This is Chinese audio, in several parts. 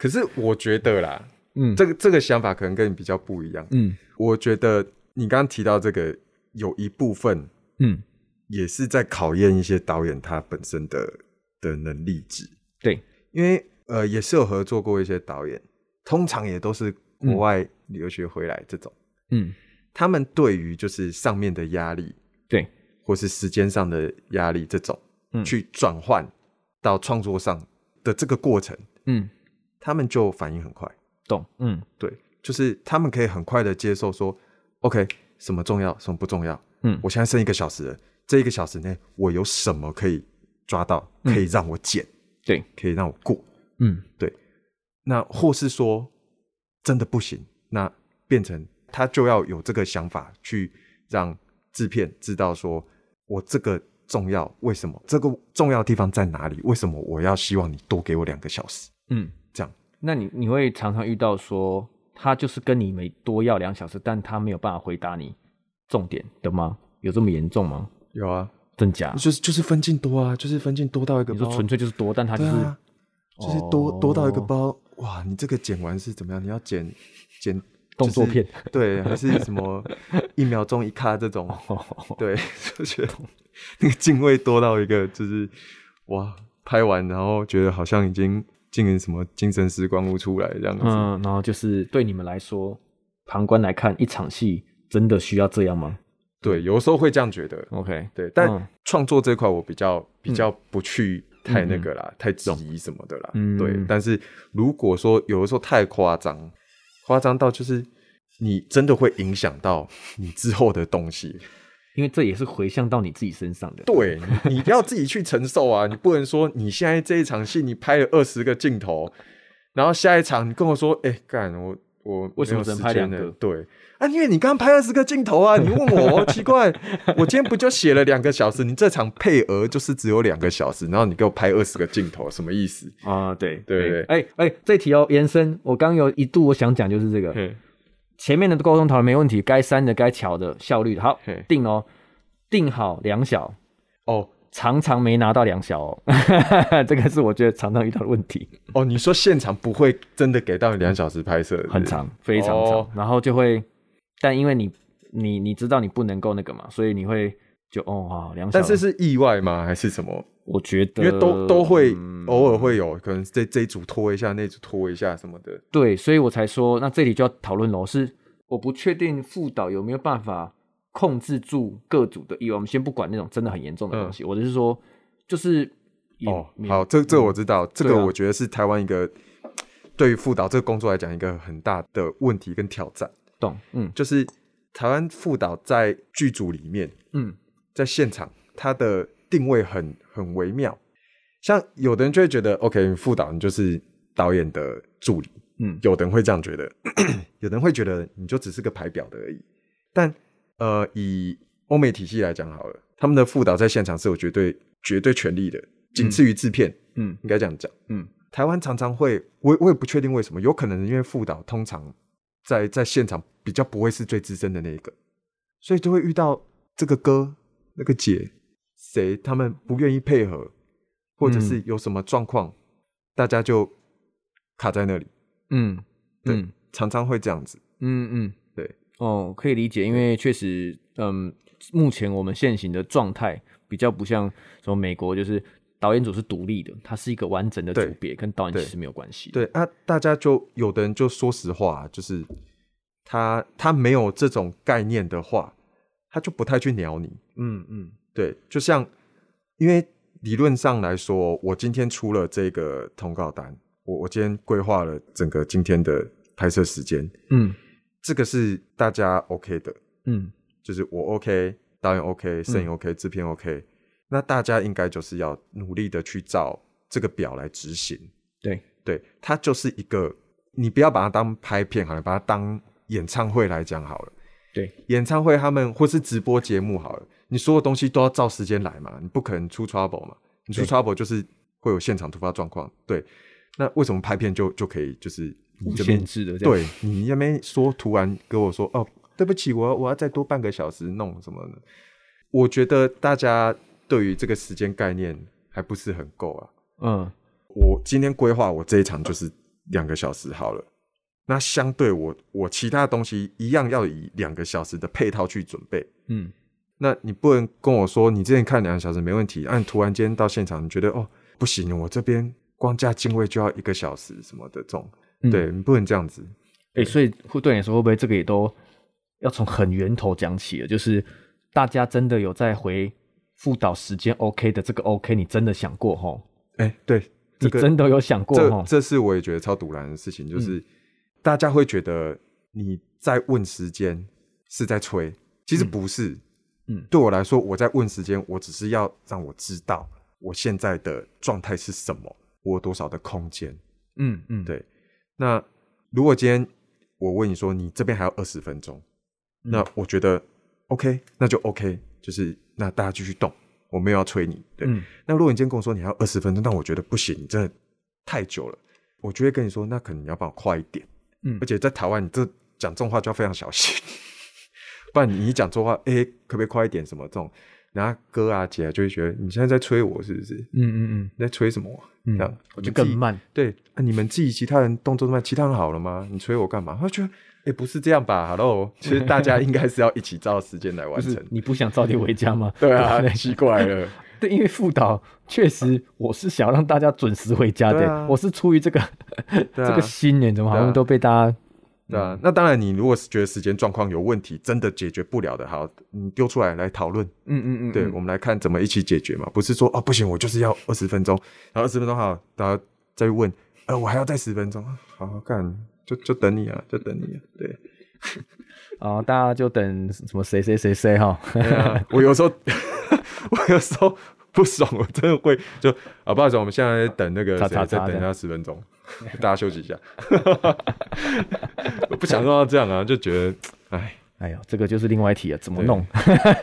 可是我觉得啦，嗯。这个这个想法可能跟你比较不一样。嗯。我觉得你刚刚提到这个，有一部分嗯，也是在考验一些导演他本身的的能力值，对，因为呃也是有合作过一些导演，通常也都是国外留学回来这种，嗯。他们对于就是上面的压力对，或是时间上的压力这种，嗯。去转换到创作上的这个过程，嗯，他们就反应很快。懂，嗯对，就是他们可以很快的接受说，OK，什么重要，什么不重要。嗯我现在剩一个小时了，这一个小时内我有什么可以抓到，可以让我剪，对，可以让我过。嗯对那或是说真的不行，那变成他就要有这个想法去让制片知道说，我这个重要，为什么这个重要的地方在哪里？为什么我要希望你多给我两个小时？嗯，那你你会常常遇到说，他就是跟你没多要两小时，但他没有办法回答你重点的吗？有这么严重吗？有啊，真假？就是就是分镜多啊，就是分镜多到一个包你说纯粹就是多，但他就是、啊，就是多、多到一个哦包，哇！你这个剪完是怎么样？你要剪剪动作片，就是对，还是什么一秒钟一卡这种？对，就觉得那个镜位多到一个，就是哇，拍完然后觉得好像已经进了什么精神时光屋出来这样子。嗯，然后就是对你们来说，旁观来看，一场戏真的需要这样吗对，有的时候会这样觉得。？OK，对，但嗯创作这块我比较比较不去太那个啦，太质疑什么的啦。嗯对，但是如果说有的时候太夸张，夸张到就是你真的会影响到你之后的东西。因为这也是回向到你自己身上的。对你，你要自己去承受啊！你不能说你现在这一场戏你拍了二十个镜头，然后下一场你跟我说，哎、干我我为什么只能拍两个对啊，因为你刚拍二十个镜头啊，你问我奇怪，我今天不就写了两个小时，你这场配额就是只有两个小时，然后你给我拍二十个镜头，什么意思？啊，对对对哎哎，这题哦，延伸，我刚有一度我想讲就是这个，嘿，前面的沟通讨论没问题，该删的该巧的效率好定哦，定好两小，哦。常常没拿到两小哦，这个是我觉得常常遇到的问题，哦，你说现场不会真的给到你两小时拍摄，很长，非常长，哦。然后就会，但因为你你你知道你不能够那个嘛，所以你会就哦好两小，但是是意外吗？还是什么？我觉得因为都都会嗯偶尔会有，可能这这一组拖一下，那组拖一下什么的。对，所以我才说，那这里就要讨论喽。是我不确定副导有没有办法控制住各组的意外。我们先不管那种真的很严重的东西，我只是说，就是哦，好，这这我知道，这个我觉得是台湾一个对于副导这个工作来讲一个很大的问题跟挑战，懂，嗯就是台湾副导在剧组里面，嗯在现场他的定位很很微妙，像有的人就会觉得，OK，副导你就是导演的助理，嗯。有的人会这样觉得，有的人会觉得你就只是个排表的而已。但呃，以欧美体系来讲好了，他们的副导在现场是有绝对绝对权力的，仅次于制片，嗯。应该这样讲。嗯。台湾常常会，我我也不确定为什么，有可能因为副导通常在在现场比较不会是最资深的那一个，所以就会遇到这个哥那个姐谁他们不愿意配合，或者是有什么状况，大家就卡在那里，嗯，对嗯。常常会这样子。嗯嗯，对，哦，可以理解，因为确实，嗯，目前我们现行的状态比较不像说美国，就是导演组是独立的，它是一个完整的组别，跟导演其实没有关系。，对啊，大家就有的人就说实话，就是他他没有这种概念的话，他就不太去鸟你。嗯嗯对，就像因为理论上来说，我今天出了这个通告单，我我今天规划了整个今天的拍摄时间，嗯这个是大家 OK 的，嗯就是我 OK，导演 OK，摄影 OK，制片 OK，那大家应该就是要努力的去照这个表来执行。对，对，它就是一个，你不要把它当拍片好了，把它当演唱会来讲好了。对，演唱会他们或是直播节目好了，你所有东西都要照时间来嘛，你不可能出 trouble 嘛，你出 trouble 就是会有现场突发状况。对，那为什么拍片就就可以就是限制的这样。对你那边说突然跟我说哦，对不起，我要我要再多半个小时弄什么的，我觉得大家对于这个时间概念还不是很够啊。嗯我今天规划我这一场就是两个小时好了，那相对我我其他东西一样要以两个小时的配套去准备。嗯那你不能跟我说你之前看两个小时没问题，按、突然间到现场你觉得哦不行，我这边光加进位就要一个小时什么的这种，嗯对你不能这样子。哎、所以会对你说，会不会这个也都要从很源头讲起了？就是大家真的有在回复导时间 OK 的这个 OK，你真的想过吼？哎、对，这你真的有想过这吼？这是我也觉得超堵然的事情，嗯就是、大家会觉得你在问时间是在催，其实不是。嗯对我来说，我在问时间，我只是要让我知道我现在的状态是什么，我有多少的空间。嗯嗯，对，那如果今天我问你说你这边还有二十分钟，嗯那我觉得 OK，那就 OK，就是那大家继续动，我没有要催你。对，嗯那如果你今天跟我说你还有二十分钟，但我觉得不行，你真的太久了，我就会跟你说，那可能你要帮我快一点。嗯而且在台湾，你这讲这种话就要非常小心，不然你一讲错话，哎、可不可以快一点？什么这种，然后哥啊姐啊就会觉得你现在在催我，是不是？嗯嗯嗯你在催什么啊？嗯，这样我就更慢。对，啊、你们自己其他人动作都慢，其他人好了吗？你催我干嘛？他觉得，哎、不是这样吧？Hello，其实大家应该是要一起照时间来完成。你不想早点回家吗？对啊，对奇怪了。对，因为副导 确实我是想要让大家准时回家的，啊我是出于这个、这个心念，怎么好像都被大家对啊，那当然，你如果是觉得时间状况有问题，真的解决不了的，好，你丢出来来讨论。嗯嗯嗯，对，嗯我们来看怎么一起解决嘛，不是说哦不行，我就是要二十分钟，然后二十分钟好，然后再问，呃，我还要再十分钟，好好干，就就等你啊，就等你啊，对，啊，大家就等什么谁谁谁谁哈，啊。我有时候 我有时候不爽，我真的会就啊，不好意思，我们现在在等那个叉谁再等一下十分钟，大家休息一下，我不想弄到这样啊，就觉得，哎，哎呦，这个就是另外一题了，怎么弄？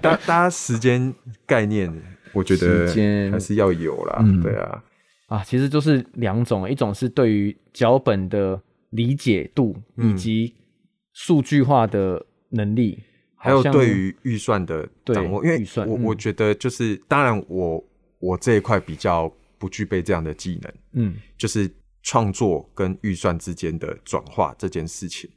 大大家时间概念，我觉得时间还是要有啦，嗯对啊，啊，其实就是两种，一种是对于脚本的理解度以嗯及数据化的能力，还有对于预算的掌握，因为预算嗯我我觉得就是，当然我我这一块比较不具备这样的技能，嗯就是创作跟预算之间的转化这件事情。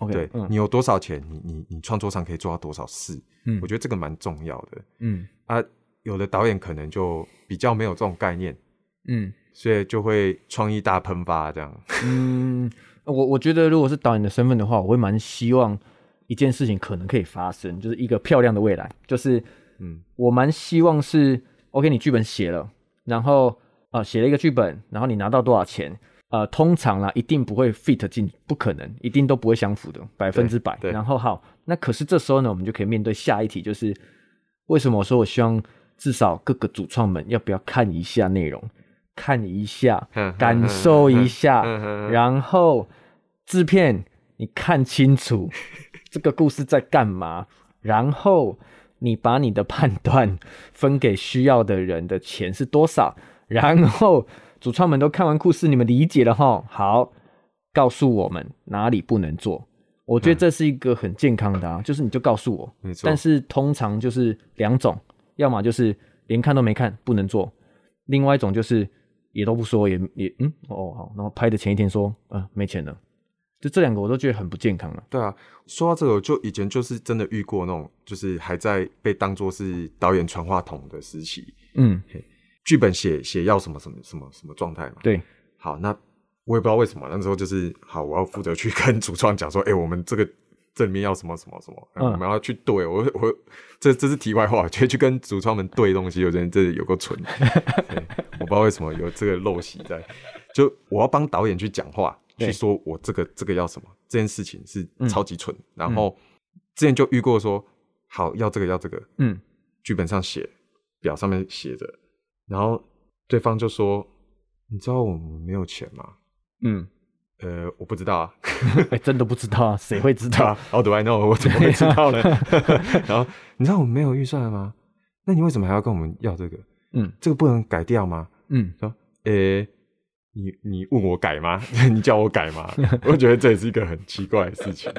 ，OK，对、嗯你有多少钱，你你你创作上可以做到多少事，嗯我觉得这个蛮重要的嗯啊。有的导演可能就比较没有这种概念，嗯所以就会创意大喷发这样。嗯，我我觉得如果是导演的身份的话，我会蛮希望一件事情可能可以发生，就是一个漂亮的未来，就是嗯我蛮希望是 OK，你剧本写了，然后呃写了一个剧本，然后你拿到多少钱？呃，通常啦，一定不会 fit 进，不可能，一定都不会相符的，百分之百。然后好，那可是这时候呢，我们就可以面对下一题，就是为什么我说我希望至少各个主创们要不要看一下内容，看一下，感受一下，然后制片你看清楚 这个故事在干嘛，然后你把你的判断 分给需要的人的钱是多少，然后主创们都看完故事，你们理解了哈，好，告诉我们哪里不能做。我觉得这是一个很健康的啊，就是你就告诉我，没错但是通常就是两种，要么就是连看都没看不能做，另外一种就是也都不说，也也嗯哦好，然后拍的前一天说嗯、呃没钱了，就这两个我都觉得很不健康了。对啊，说到这个，我就以前就是真的遇过那种，就是还在被当做是导演传话筒的时期，嗯，剧本写写要什么什么什么什么状态嘛。对，好，那我也不知道为什么，那时候就是好，我要负责去 跟主创讲说，哎、我们这个这里面要什么什么什么，嗯。我们要去对我我这这是题外话，就去跟主创们对东西，有人这有个蠢，我不知道为什么有这个陋习在，就我要帮导演去讲话，对去说我这个这个要什么，这件事情是嗯超级蠢，然后之前就遇过说，好要这个要这个，嗯剧本上写，表上面写着，然后对方就说：“你知道我们没有钱吗嗯，？”呃，我不知道啊。哎、真的不知道啊，谁会知道？啊，How do I know？我怎么会知道呢？然后你知道我们没有预算吗？那你为什么还要跟我们要这个？嗯这个不能改掉吗？嗯，说，呃、你你问我改吗？你叫我改吗？我觉得这也是一个很奇怪的事情。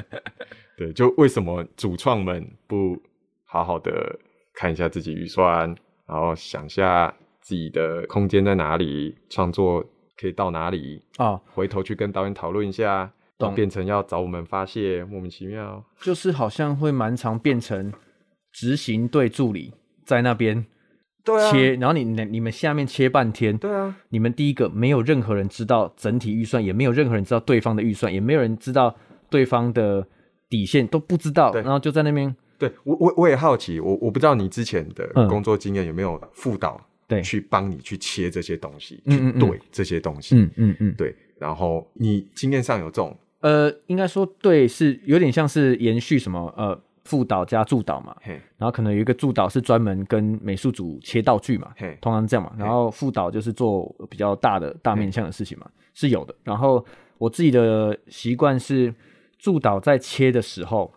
对，就为什么主创们不好好的看一下自己预算，然后想一下自己的空间在哪里，创作可以到哪里啊？回头去跟导演讨论一下，都变成要找我们发泄，莫名其妙。就是好像会蛮常变成执行队助理在那边切，然后你你们下面切半天，对啊，你们第一个没有任何人知道整体预算，也没有任何人知道对方的预算，也没有人知道对方的底线都不知道，然后就在那边。对我我我也好奇，我我不知道你之前的工作经验有没有辅导。对，去帮你去切这些东西，去对这些东西，嗯嗯嗯，对。然后你经验上有这种，呃，应该说对，是有点像是延续什么，呃，副导加助导嘛。然后可能有一个助导是专门跟美术组切道具嘛，通常这样嘛。然后副导就是做比较大的大面向的事情嘛，是有的。然后我自己的习惯是，助导在切的时候，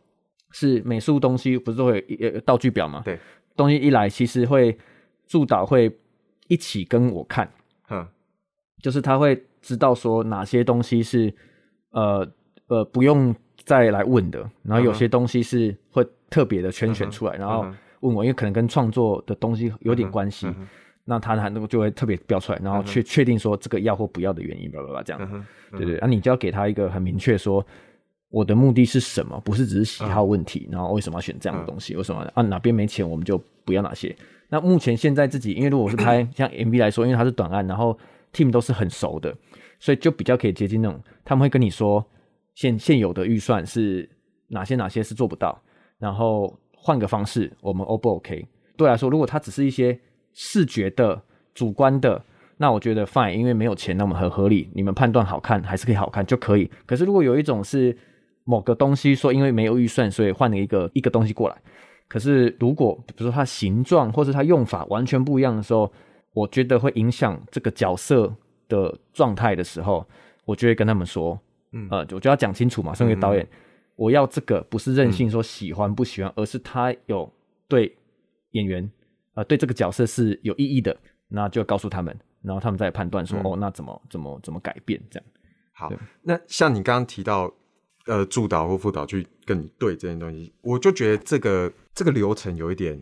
是美术东西不是会呃道具表嘛？对，东西一来，其实会助导会。一起跟我看，嗯，就是他会知道说哪些东西是呃呃不用再来问的，然后有些东西是会特别的圈选出来，然后问我，因为可能跟创作的东西有点关系，那他他那个就会特别标出来，然后确确定说这个要或不要的原因，叭叭叭这样，对对，那你就要给他一个很明确说我的目的是什么，不是只是喜好问题，然后为什么要选这样的东西，为什么啊哪边没钱我们就不要哪些。那目前现在自己，因为如果是拍 像 MV 来说，因为它是短案，然后 team 都是很熟的，所以就比较可以接近那种，他们会跟你说现现有的预算是哪些哪些是做不到，然后换个方式，我们 O 不 OK？对来说，如果它只是一些视觉的主观的，那我觉得 fine，因为没有钱，那么很合理，你们判断好看还是可以好看就可以。可是如果有一种是某个东西说因为没有预算，所以换了一个一个东西过来。可是，如果比如说它形状或者它用法完全不一样的时候，我觉得会影响这个角色的状态的时候，我就会跟他们说，嗯，呃，我就要讲清楚嘛。身为导演，我要这个不是任性说喜欢不喜欢，而是他有对演员，呃，对这个角色是有意义的，那就告诉他们，然后他们再判断说，哦，那怎么怎么怎么改变这样。好，那像你刚刚提到。呃，助导或副导去跟你对这件东西，我就觉得这个这个流程有一点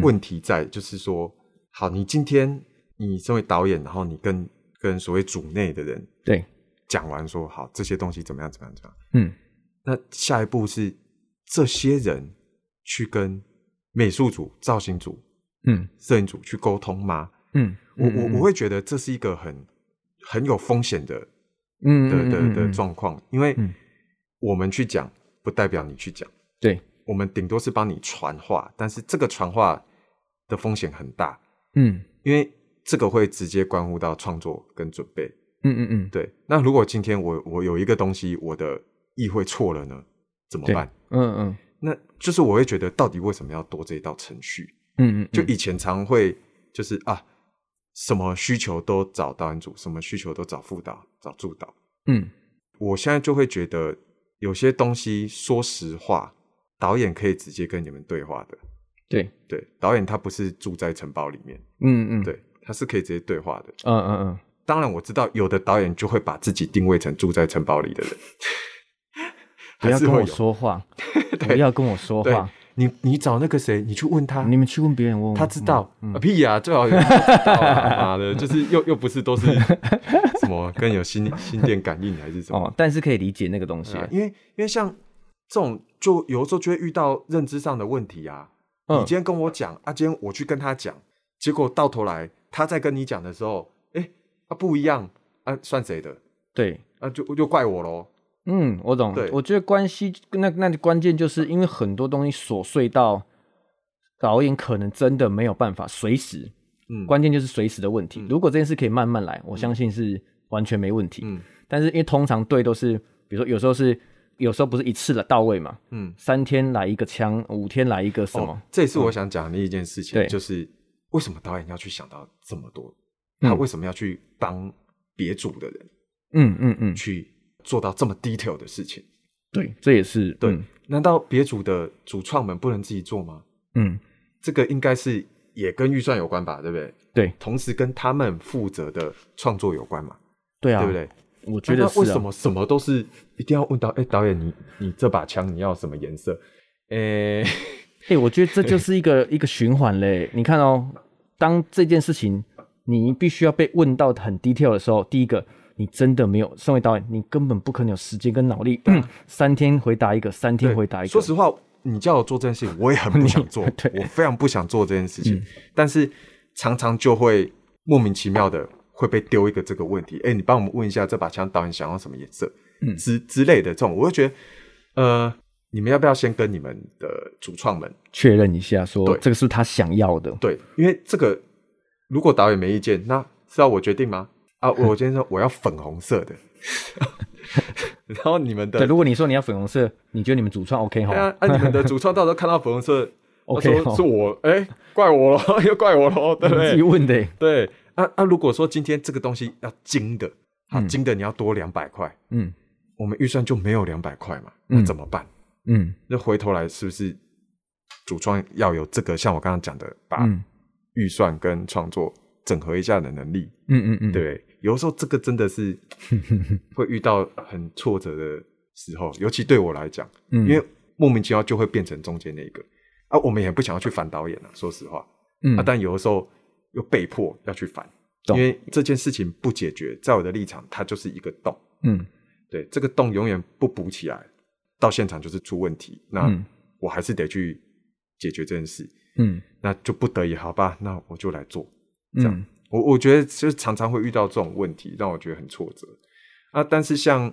问题在，就是说，好，你今天你身为导演，然后你跟跟所谓组内的人对讲完说，好，这些东西怎么样怎么样怎么样，嗯，那下一步是这些人去跟美术组、造型组、嗯，摄影组去沟通吗？嗯，我我我会觉得这是一个很很有风险的，嗯的的的状况，因为。我们去讲，不代表你去讲。对，我们顶多是帮你传话，但是这个传话的风险很大。嗯，因为这个会直接关乎到创作跟准备。嗯嗯嗯，对。那如果今天我我有一个东西，我的意会错了呢，怎么办？嗯嗯，那就是我会觉得，到底为什么要多这一道程序？嗯嗯，就以前常会就是啊，什么需求都找导演组，什么需求都找副导、找助导。嗯，我现在就会觉得。有些东西，说实话，导演可以直接跟你们对话的。对对，导演他不是住在城堡里面。嗯嗯，对，他是可以直接对话的。嗯嗯嗯。当然我知道，有的导演就会把自己定位成住在城堡里的人。不要跟我说话，不要跟我说话。你你找那个谁，你去问他。你们去问别人，问他知道。屁呀，最好有知道。妈的，就是又又不是都是。什么更有心心电感应还是什么？哦，但是可以理解那个东西，因为因为像这种，就有时候就会遇到认知上的问题啊。你今天跟我讲啊，今天我去跟他讲，结果到头来他在跟你讲的时候，哎，啊不一样啊，算谁的？对，啊就就怪我喽。嗯，我懂。对，我觉得关系那那关键就是因为很多东西琐碎到导演可能真的没有办法随时。嗯，关键就是随时的问题。如果这件事可以慢慢来，我相信是完全没问题。嗯，但是因为通常对都是，比如说有时候是，有时候不是一次了到位嘛。嗯，三天来一个枪，五天来一个什么？这也是我想讲的一件事情，就是为什么导演要去想到这么多？他为什么要去帮别组的人？嗯嗯嗯，去做到这么 detail 的事情？对，这也是对。难道别组的主创们不能自己做吗？嗯，这个应该是。也跟预算有关吧，对不对？对，同时跟他们负责的创作有关嘛？对啊，对不对？我觉得为什么什么都是一定要问到？哎，导演，你你这把枪你要什么颜色？哎哎，我觉得这就是一个一个循环嘞。你看哦，当这件事情你必须要被问到很 detail 的时候，第一个你真的没有身为导演，你根本不可能有时间跟脑力 三天回答一个，三天回答一个。说实话，你叫我做这件事情，我也很不想做，我非常不想做这件事情。但是常常就会莫名其妙的会被丢一个这个问题，哎，你帮我们问一下这把枪导演想要什么颜色，嗯，之之类的这种，我就觉得，呃，你们要不要先跟你们的主创们确认一下，说这个是他想要的？对，因为这个如果导演没意见，那是要我决定吗？啊，我今天说我要粉红色的，然后你们的对，如果你说你要粉红色，你觉得你们主创 OK 哈？啊，你们的主创到时候看到粉红色，OK，是我，哎，怪我了，又怪我了，对不对？自己问的，对。啊啊，如果说今天这个东西要精的，好精的，你要多两百块，嗯，我们预算就没有两百块嘛，那怎么办？嗯，那回头来是不是主创要有这个像我刚刚讲的，把预算跟创作整合一下的能力？嗯嗯嗯，对。有的时候这个真的是 会遇到很挫折的时候，尤其对我来讲，因为莫名其妙就会变成中间那个。啊，我们也不想要去反导演啊，说实话，啊，但有的时候又被迫要去反，因为这件事情不解决，在我的立场，它就是一个洞，嗯，对，这个洞永远不补起来，到现场就是出问题，那我还是得去解决这件事，嗯，那就不得已，好吧，那我就来做，这样。我我觉得就是常常会遇到这种问题，让我觉得很挫折啊。但是像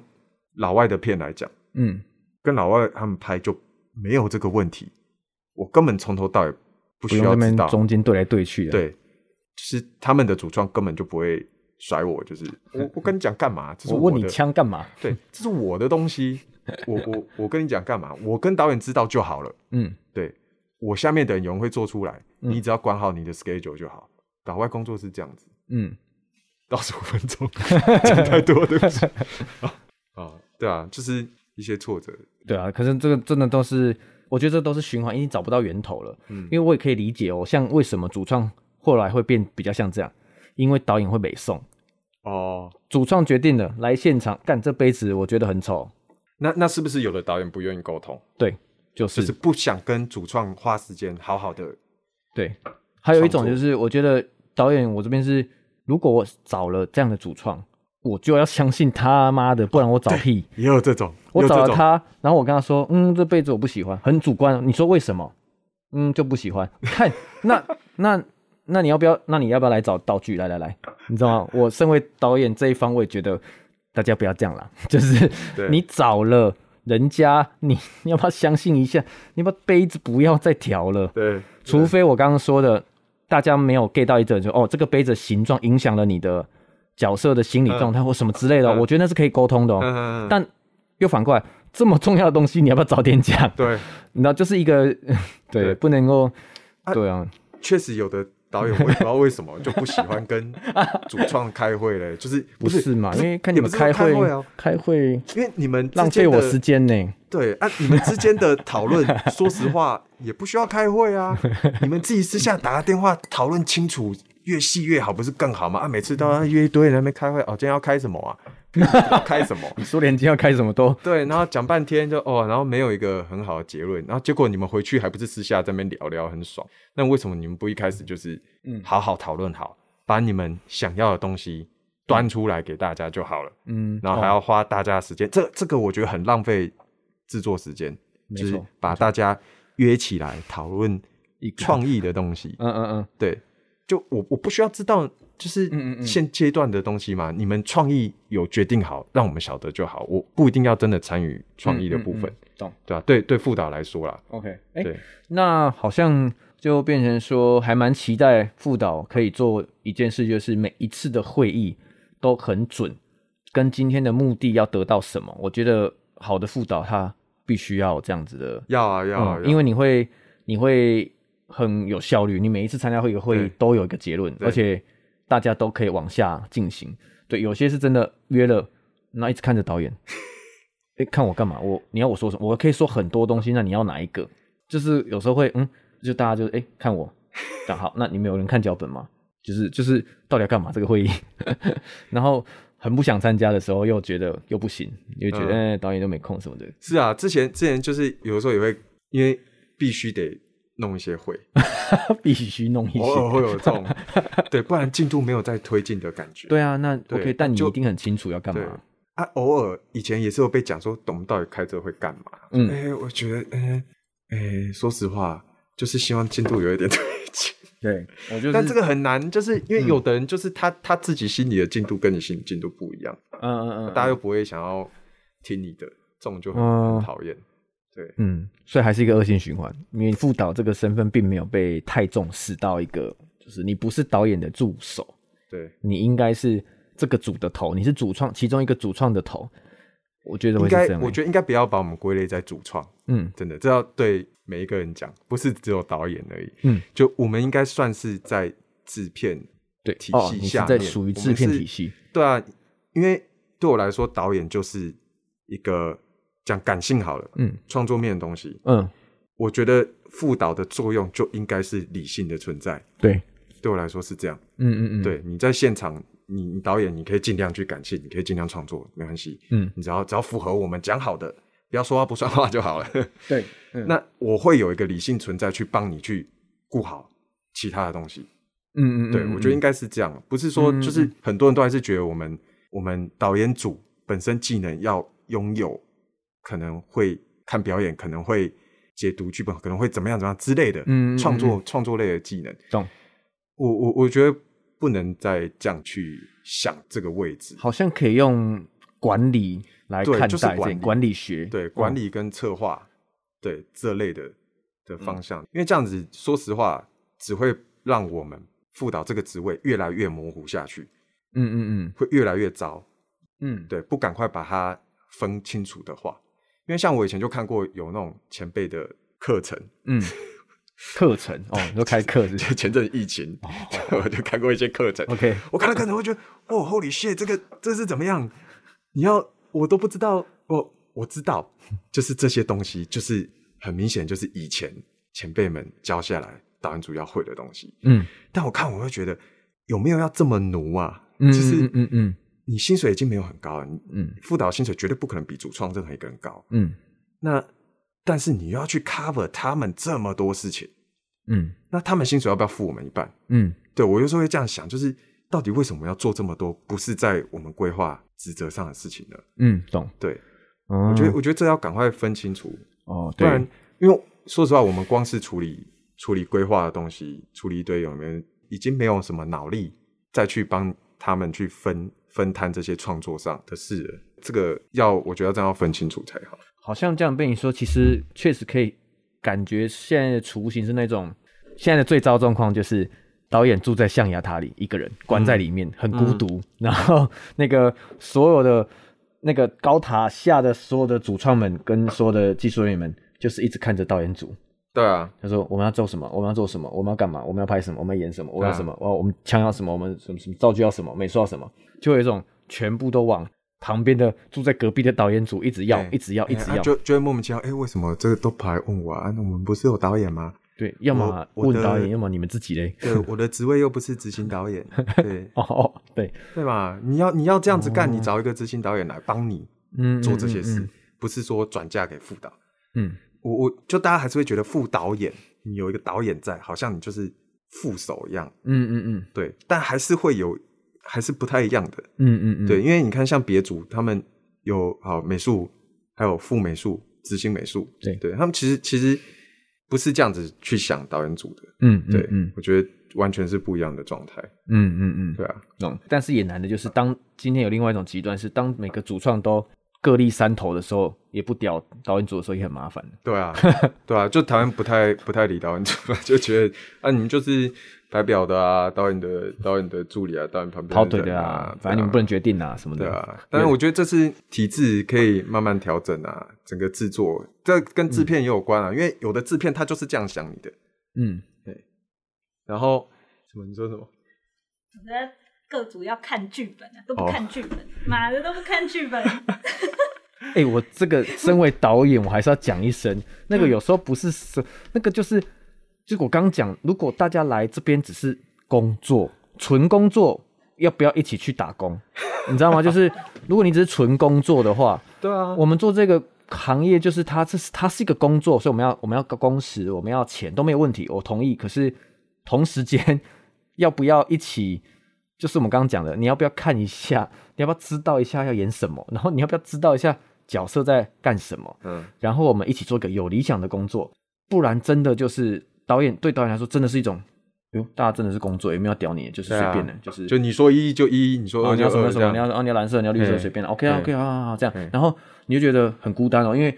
老外的片来讲，嗯，跟老外他们拍就没有这个问题，我根本从头到尾不需要知道中间对来对去的。对，就是他们的主创根本就不会甩我，就是 我我跟你讲干嘛？我问你枪干嘛？对，这是我的东西，我我我跟你讲干嘛？我跟导演知道就好了。嗯，对我下面的人有人会做出来，你只要管好你的 schedule 就好。岛外工作是这样子，嗯，倒数五分钟，讲太多对不起。啊，对啊，就是一些挫折，对啊，可是这个真的都是，我觉得这都是循环，因为找不到源头了，嗯，因为我也可以理解哦，像为什么主创后来会变比较像这样，因为导演会北送，哦，主创决定了来现场干这杯子，我觉得很丑，那那是不是有的导演不愿意沟通？对，就是不想跟主创花时间好好的，对，还有一种就是我觉得。导演，我这边是，如果我找了这样的主创，我就要相信他妈的，不然我找屁。也有这种，我找了他，然后我跟他说，嗯，这辈子我不喜欢，很主观。你说为什么？嗯，就不喜欢。看，那那那你要不要？那你要不要来找道具？来来来，你知道吗？我身为导演这一方，我也觉得大家不要这样了，就是你找了人家，你你要不要相信一下？你把杯子不要再调了。对，除非我刚刚说的。大家没有 get 到一点，就哦，这个杯子形状影响了你的角色的心理状态或什么之类的，我觉得那是可以沟通的哦。但又反过来，这么重要的东西，你要不要早点讲？对，你知道，就是一个 对，不能够对啊。确实有的导演我也不知道为什么就不喜欢跟主创开会嘞，就是不是嘛？因为看你们开会啊开会，因为你们浪费我时间呢。对啊，你们之间的讨论，说实话也不需要开会啊。你们自己私下打个电话讨论清楚，越细越好，不是更好吗？啊，每次都要约一堆人那边开会，哦，今天要开什么啊？开什么？你说连今天要开什么都对，然后讲半天就哦，然后没有一个很好的结论，然后结果你们回去还不是私下在那边聊聊很爽？那为什么你们不一开始就是嗯好好讨论好，把你们想要的东西端出来给大家就好了？嗯，然后还要花大家的时间，这这个我觉得很浪费。制作时间，就是把大家约起来讨论创意的东西。嗯嗯嗯，对，就我我不需要知道，就是现阶段的东西嘛。你们创意有决定好，让我们晓得就好。我不一定要真的参与创意的部分，懂对吧？对对，副导来说啦 OK，哎，那好像就变成说，还蛮期待副导可以做一件事，就是每一次的会议都很准，跟今天的目的要得到什么。我觉得。好的辅导，他必须要这样子的，要啊要啊，因为你会你会很有效率，你每一次参加会一个会议都有一个结论，而且大家都可以往下进行。对，有些是真的约了，那一直看着导演，哎，看我干嘛？我你要我说什么？我可以说很多东西，那你要哪一个？就是有时候会，嗯，就大家就哎看我讲好，那你们有人看脚本吗？就是就是到底要干嘛这个会议？然后。很不想参加的时候，又觉得又不行，又觉得导演都没空什么的。是啊，之前之前就是有的时候也会因为必须得弄一些会，必须弄一些，偶尔会有这种，对，不然进度没有在推进的感觉。对啊，那 OK，但你一定很清楚要干嘛。啊，偶尔以前也是有被讲说，我们到底开这会干嘛？嗯，哎，我觉得，哎，哎，说实话，就是希望进度有一点推进。对，但这个很难，就是因为有的人就是他他自己心里的进度跟你心里进度不一样。嗯嗯嗯，大家又不会想要听你的，这种就很讨厌。对，嗯，所以还是一个恶性循环。你副导这个身份并没有被太重视到一个，就是你不是导演的助手，对你应该是这个组的头，你是主创其中一个主创的头。我觉得应该，我觉得应该不要把我们归类在主创。嗯，真的，这要对每一个人讲，不是只有导演而已。嗯，就我们应该算是在制片对体系下面，属于制片体系。对啊，因为对我来说，导演就是一个。讲感性好了，嗯，创作面的东西，嗯，我觉得副导的作用就应该是理性的存在，对，对我来说是这样，嗯嗯嗯，对，你在现场，你导演你可以尽量去感性，你可以尽量创作，没关系，嗯，你只要只要符合我们讲好的，不要说话不算话就好了，对，那我会有一个理性存在去帮你去顾好其他的东西，嗯嗯，对我觉得应该是这样，不是说就是很多人都还是觉得我们我们导演组本身技能要拥有。可能会看表演，可能会解读剧本，可能会怎么样怎么样之类的，嗯，创作创作类的技能。懂。我我我觉得不能再这样去想这个位置，好像可以用管理来看待，管理学，对管理跟策划，对这类的的方向，因为这样子，说实话，只会让我们辅导这个职位越来越模糊下去。嗯嗯嗯，会越来越糟。嗯，对，不赶快把它分清楚的话。因为像我以前就看过有那种前辈的课程，嗯，课程哦，都开课就前阵疫情，我就看过一些课程。OK，我看了课程会觉得，哦，Holy shit，这个这是怎么样？你要我都不知道，我我知道，就是这些东西，就是很明显就是以前前辈们教下来导演组要会的东西。嗯，但我看我会觉得有没有要这么奴啊？嗯嗯嗯嗯。你薪水已经没有很高了，嗯，副导薪水绝对不可能比主创任何一个人高，嗯，那但是你要去 cover 他们这么多事情，嗯，那他们薪水要不要付我们一半？嗯，对我有时候会这样想，就是到底为什么要做这么多不是在我们规划职责上的事情呢？嗯，懂，对，我觉得我觉得这要赶快分清楚哦，不然因为说实话，我们光是处理处理规划的东西，处理一堆有没有已经没有什么脑力再去帮他们去分。分摊这些创作上的事，这个要我觉得这样要分清楚才好。好像这样被你说，其实确实可以感觉现在的雏形是那种现在的最糟状况，就是导演住在象牙塔里，一个人关在里面，很孤独。然后那个所有的那个高塔下的所有的主创们跟所有的技术人员们，就是一直看着导演组。对啊，他说我们要做什么？我们要做什么？我们要干嘛？我们要拍什么？我们要演什么？我要什么？我我们枪要什么？我们什么什么道具要什么？美术要什么？就有一种全部都往旁边的住在隔壁的导演组一直要，一直要，一直要，就就会莫名其妙。哎，为什么这个都跑来问我啊？那我们不是有导演吗？对，要么问导演，要么你们自己嘞。对，我的职位又不是执行导演。对，哦，对，对吧？你要你要这样子干，你找一个执行导演来帮你做这些事，不是说转嫁给副导。嗯，我我就大家还是会觉得副导演。你有一个导演在，好像你就是副手一样。嗯嗯嗯，对，但还是会有，还是不太一样的。嗯嗯嗯，对，因为你看，像别组他们有好美术，还有副美术、执行美术。对，对他们其实其实不是这样子去想导演组的。嗯，对，嗯，我觉得完全是不一样的状态。嗯嗯嗯，对啊，嗯，但是也难的就是当今天有另外一种极端，是当每个主创都。各立山头的时候也不屌导演组的时候也很麻烦。对啊，对啊，就台湾不太不太理导演组，就觉得啊，你们就是代表的啊，导演的导演的助理啊，导演旁边跑腿的啊，反正你们不能决定啊什么的。对啊，但是我觉得这是体制可以慢慢调整啊，整个制作这跟制片也有关啊，因为有的制片他就是这样想你的。嗯，对。然后什么？你说什么？各组要看剧本啊，都不看剧本，妈的都不看剧本。哎，我这个身为导演，我还是要讲一声，那个有时候不是说那个就是，就我刚讲，如果大家来这边只是工作，纯工作，要不要一起去打工？你知道吗？就是如果你只是纯工作的话，对啊，我们做这个行业就是它，这是它是一个工作，所以我们要我们要工时，我们要钱都没有问题，我同意。可是同时间 要不要一起？就是我们刚刚讲的，你要不要看一下？你要不要知道一下要演什么？然后你要不要知道一下角色在干什么？嗯，然后我们一起做个有理想的工作，不然真的就是导演对导演来说真的是一种。哟，大家真的是工作，也没有屌你，就是随便的，就是就你说一就一，你说你要什么什么，你要哦你要蓝色，你要绿色，随便的，OK OK 好好这样，然后你就觉得很孤单哦，因为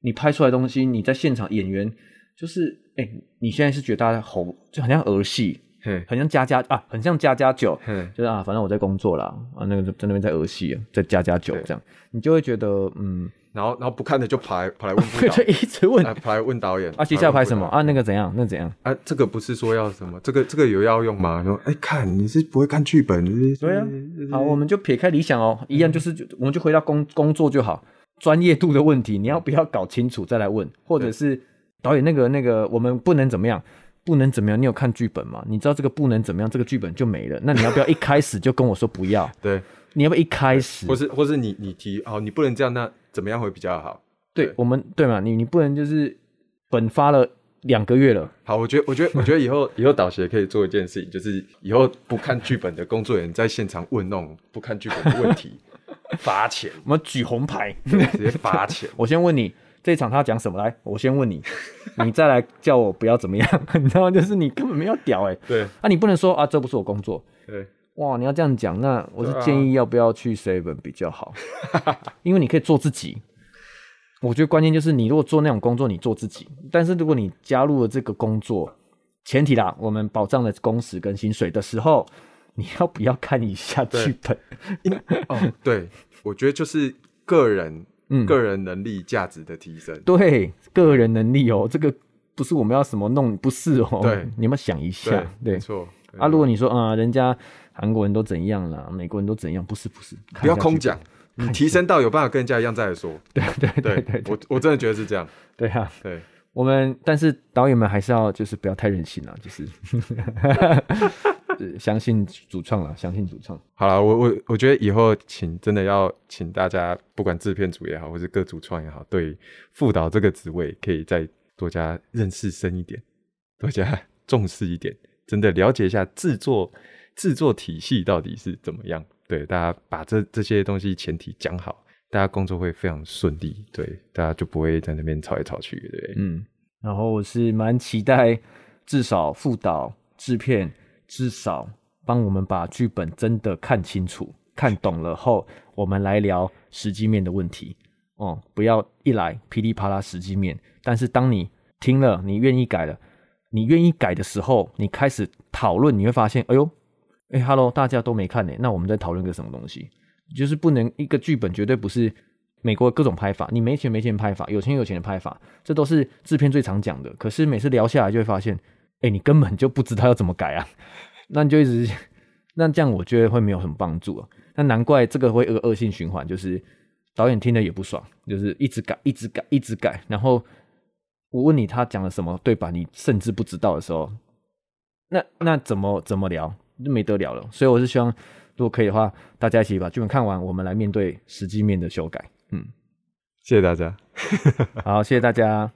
你拍出来东西，你在现场演员就是，哎，你现在是觉得大家吼，就好像儿戏，很像加加啊，很像加加酒，就是啊，反正我在工作啦，啊，那个在那边在儿戏，在加加酒这样，你就会觉得嗯。然后，然后不看的就跑来跑来问，就一直问，跑来问导演啊，接下来拍什么啊？那个怎样？那怎样？啊，这个不是说要什么？这个这个有要用吗？说，哎，看你是不会看剧本，对啊。好，我们就撇开理想哦，一样就是我们就回到工工作就好，专业度的问题，你要不要搞清楚再来问？或者是导演那个那个，我们不能怎么样，不能怎么样？你有看剧本吗？你知道这个不能怎么样？这个剧本就没了。那你要不要一开始就跟我说不要？对，你要不要一开始？或是或是你你提哦，你不能这样，那怎么样会比较好？对我们对嘛？你你不能就是本发了两个月了。好，我觉得我觉得我觉得 以后以后导协可以做一件事情，就是以后不看剧本的工作人员在现场问那种不看剧本的问题，罚钱。我们举红牌，直接罚钱。我先问你，这场他讲什么？来，我先问你，你再来叫我不要怎么样？你知道吗？就是你根本没有屌哎。对。啊，你不能说啊，这不是我工作。对。哇，你要这样讲，那我是建议要不要去 seven 比较好，因为你可以做自己。我觉得关键就是你如果做那种工作，你做自己；但是如果你加入了这个工作，前提啦，我们保障了工时跟薪水的时候，你要不要看一下剧本？哦，对，我觉得就是个人，嗯，个人能力价值的提升。对，个人能力哦，这个不是我们要什么弄，不是哦。对，你们想一下，对，没错。啊，如果你说啊，人家韩国人都怎样了，美国人都怎样，不是，不是，不要空讲。你提升到有办法跟人家一样再来说，对对对对，我我真的觉得是这样，对啊，对，我们但是导演们还是要就是不要太任性啊，就是 相信主创了，相信主创。好了，我我我觉得以后请真的要请大家，不管制片组也好，或是各主创也好，对副导这个职位可以再多加认识深一点，多加重视一点，真的了解一下制作制作体系到底是怎么样。对，大家把这这些东西前提讲好，大家工作会非常顺利。对，大家就不会在那边吵来吵去。对，嗯。然后我是蛮期待，至少副导、制片至少帮我们把剧本真的看清楚、看懂了后，我们来聊实际面的问题。哦，不要一来噼里啪啦实际面，但是当你听了，你愿意改了，你愿意改的时候，你开始讨论，你会发现，哎呦。哎，Hello，大家都没看呢，那我们在讨论个什么东西？就是不能一个剧本绝对不是美国各种拍法，你没钱没钱拍法，有钱有钱的拍法，这都是制片最常讲的。可是每次聊下来就会发现，哎，你根本就不知道要怎么改啊，那你就一直，那这样我觉得会没有什么帮助啊。那难怪这个会恶恶性循环，就是导演听了也不爽，就是一直改，一直改，一直改。然后我问你他讲了什么对吧？你甚至不知道的时候，那那怎么怎么聊？就没得聊了，所以我是希望，如果可以的话，大家一起把剧本看完，我们来面对实际面的修改。嗯，谢谢大家，好，谢谢大家。